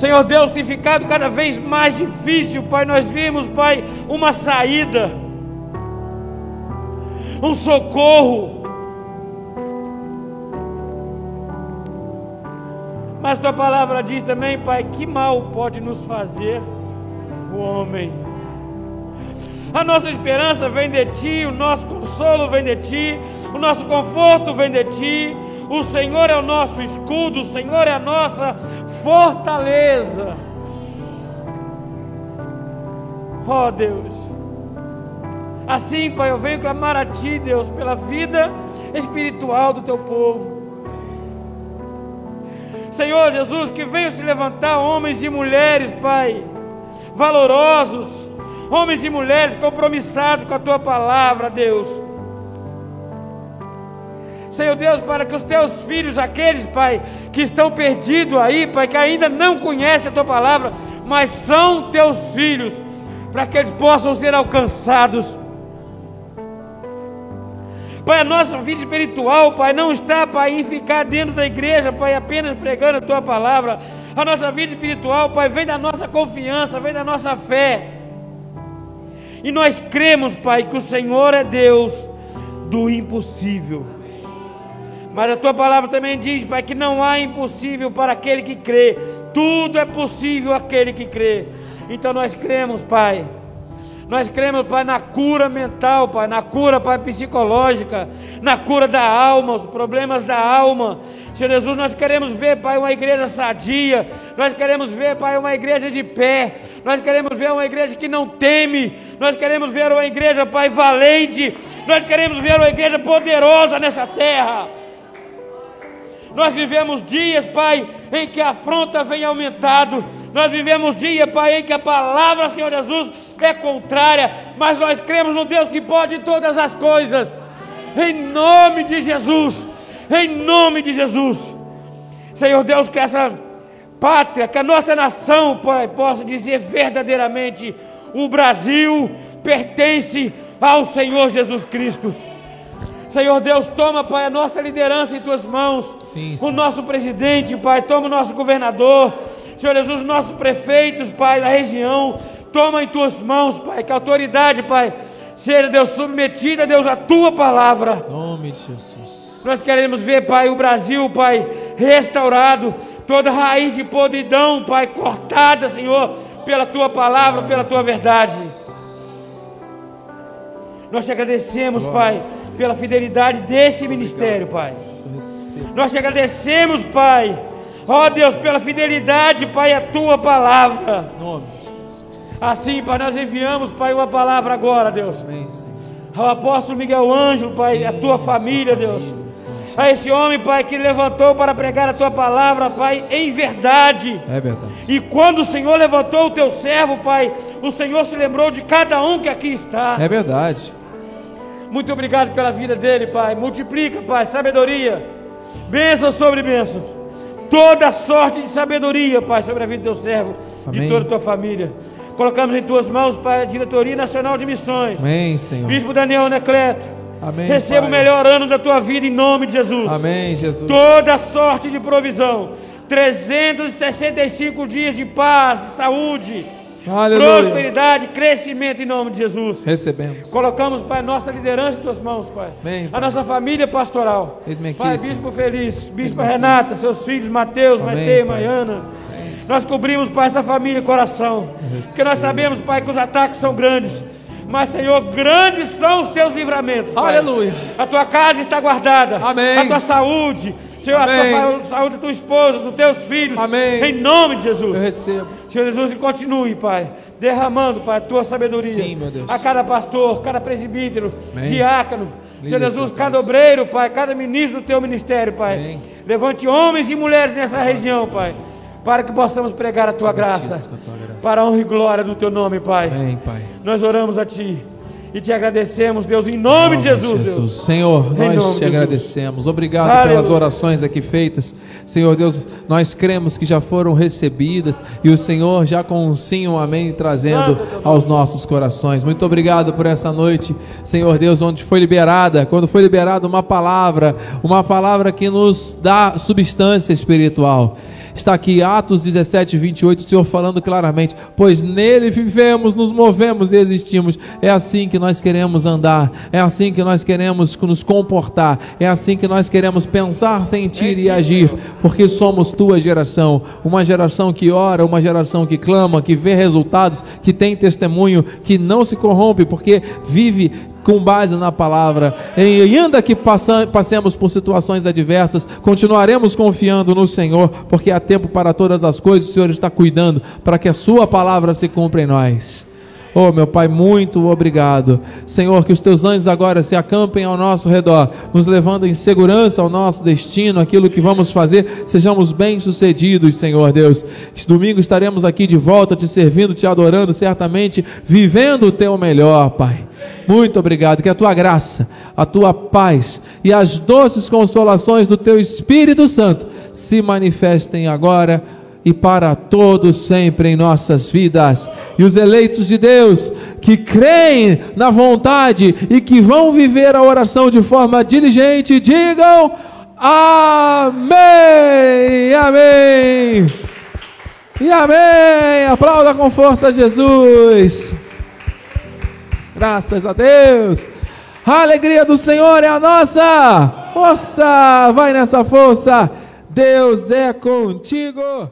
S4: Senhor Deus, tem ficado cada vez mais difícil, Pai. Nós vimos, Pai, uma saída, um socorro. Mas tua palavra diz também, Pai, que mal pode nos fazer o homem. A nossa esperança vem de ti, o nosso consolo vem de ti, o nosso conforto vem de ti. O Senhor é o nosso escudo, o Senhor é a nossa fortaleza. Oh, Deus. Assim, Pai, eu venho clamar a Ti, Deus, pela vida espiritual do Teu povo. Senhor Jesus, que venham se levantar homens e mulheres, Pai, valorosos, homens e mulheres compromissados com a Tua palavra, Deus. Senhor Deus, para que os teus filhos, aqueles, Pai, que estão perdidos aí, Pai, que ainda não conhecem a tua palavra, mas são teus filhos, para que eles possam ser alcançados. Pai, a nossa vida espiritual, Pai, não está, Pai, em ficar dentro da igreja, Pai, apenas pregando a tua palavra. A nossa vida espiritual, Pai, vem da nossa confiança, vem da nossa fé. E nós cremos, Pai, que o Senhor é Deus do impossível. Mas a tua palavra também diz, Pai, que não há impossível para aquele que crê. Tudo é possível àquele que crê. Então nós cremos, Pai. Nós cremos, Pai, na cura mental, Pai, na cura, Pai, psicológica, na cura da alma, os problemas da alma. Senhor Jesus, nós queremos ver, Pai, uma igreja sadia. Nós queremos ver, Pai, uma igreja de pé. Nós queremos ver uma igreja que não teme. Nós queremos ver uma igreja, Pai, valente. Nós queremos ver uma igreja poderosa nessa terra. Nós vivemos dias, Pai, em que a afronta vem aumentado. Nós vivemos dias, Pai, em que a palavra, Senhor Jesus, é contrária. Mas nós cremos no Deus que pode todas as coisas. Em nome de Jesus. Em nome de Jesus. Senhor Deus, que essa pátria, que a nossa nação, Pai, possa dizer verdadeiramente: o Brasil pertence ao Senhor Jesus Cristo. Senhor Deus, toma, Pai, a nossa liderança em tuas mãos.
S1: Sim,
S4: o
S1: Senhor.
S4: nosso presidente, Pai, toma o nosso governador. Senhor Jesus, os nossos prefeitos, Pai, da região. Toma em tuas mãos, Pai, que a autoridade, Pai, seja, Deus, submetida, Deus, à tua palavra.
S1: Em nome de Jesus.
S4: Nós queremos ver, Pai, o Brasil, Pai, restaurado. Toda raiz de podridão, Pai, cortada, Senhor, pela tua palavra, pela tua verdade. Nós te agradecemos, Pai, pela fidelidade desse ministério, Pai. Nós te agradecemos, Pai. Ó Deus, pela fidelidade, Pai, à tua palavra. Assim, Pai, nós enviamos, Pai, uma palavra agora, Deus. Ao apóstolo Miguel Ângelo, Pai, a tua família, Deus. A esse homem, Pai, que levantou para pregar a tua palavra, Pai, em verdade.
S1: É verdade.
S4: E quando o Senhor levantou o teu servo, Pai, o Senhor se lembrou de cada um que aqui está.
S1: É verdade.
S4: Muito obrigado pela vida dele, Pai. Multiplica, Pai, sabedoria. Bênção sobre bênção. Toda sorte de sabedoria, Pai, sobre a vida do teu servo,
S1: Amém.
S4: de toda a tua família. Colocamos em tuas mãos, Pai, a Diretoria Nacional de Missões.
S1: Amém, Senhor.
S4: Bispo Daniel Necleto.
S1: Amém.
S4: Receba
S1: Pai.
S4: o melhor ano da tua vida em nome de Jesus.
S1: Amém, Jesus.
S4: Toda sorte de provisão. 365 dias de paz, de saúde,
S1: Aleluia.
S4: prosperidade, crescimento em nome de Jesus.
S1: Recebemos.
S4: Colocamos, Pai, nossa liderança em tuas mãos, Pai.
S1: Amém,
S4: A
S1: Pai.
S4: nossa família pastoral.
S1: Aqui,
S4: Pai. Bispo Feliz,
S1: aqui,
S4: Renata, seus filhos, Mateus, Maitê. Maiana. Nós cobrimos, Pai, essa família e coração. Porque nós sabemos, Pai, que os ataques são grandes. Mas, Senhor, grandes são os teus livramentos. Pai.
S1: Aleluia.
S4: A tua casa está guardada.
S1: Amém.
S4: A tua saúde. Senhor, a
S1: Amém.
S4: tua sa- saúde da tua esposa, dos teus filhos.
S1: Amém.
S4: Em nome de Jesus.
S1: Eu recebo.
S4: Senhor Jesus, e continue, Pai, derramando, Pai, a tua sabedoria
S1: Sim, meu Deus.
S4: a cada pastor, cada presbítero,
S1: Amém.
S4: diácono. Senhor
S1: Líder,
S4: Jesus, cada obreiro, Pai, cada ministro do teu ministério, Pai.
S1: Amém.
S4: Levante homens e mulheres nessa região, Pai, para que possamos pregar a tua graça,
S1: a tua graça.
S4: para a honra e glória do teu nome, Pai.
S1: Amém, Pai.
S4: Nós oramos a Ti e te agradecemos, Deus, em nome de Jesus, Deus.
S1: Senhor,
S4: Em nome
S1: nós te
S4: Jesus.
S1: agradecemos. Obrigado
S4: Aleluia.
S1: pelas orações aqui feitas. Senhor Deus, nós cremos que já foram recebidas e o Senhor já com um sim, um amém, trazendo
S4: Santo nome.
S1: aos nossos corações. Muito obrigado por essa noite, Senhor Deus, onde foi liberada, quando foi liberada uma palavra, uma palavra que nos dá substância espiritual. Está aqui Atos 17, 28, o Senhor falando claramente: Pois nele vivemos, nos movemos e existimos. É assim que nós queremos andar, é assim que nós queremos nos comportar, é assim que nós queremos pensar, sentir e agir, porque somos tua geração, uma geração que ora, uma geração que clama, que vê resultados, que tem testemunho, que não se corrompe, porque vive com base na palavra, e ainda que passemos por situações adversas, continuaremos confiando no Senhor, porque há tempo para todas as coisas, o Senhor está cuidando para que a Sua palavra se cumpra em nós. Oh, meu Pai, muito obrigado. Senhor, que os teus anjos agora se acampem ao nosso redor, nos levando em segurança ao nosso destino, aquilo que vamos fazer, sejamos bem-sucedidos, Senhor Deus. Este domingo estaremos aqui de volta, te servindo, te adorando, certamente vivendo o teu melhor, Pai. Muito obrigado. Que a tua graça, a tua paz e as doces consolações do teu Espírito Santo se manifestem agora e para todos sempre em nossas vidas. E os eleitos de Deus que creem na vontade e que vão viver a oração de forma diligente, digam amém. Amém. E amém. Aplauda com força Jesus. Graças a Deus. A alegria do Senhor é a nossa. Força, vai nessa força. Deus é contigo.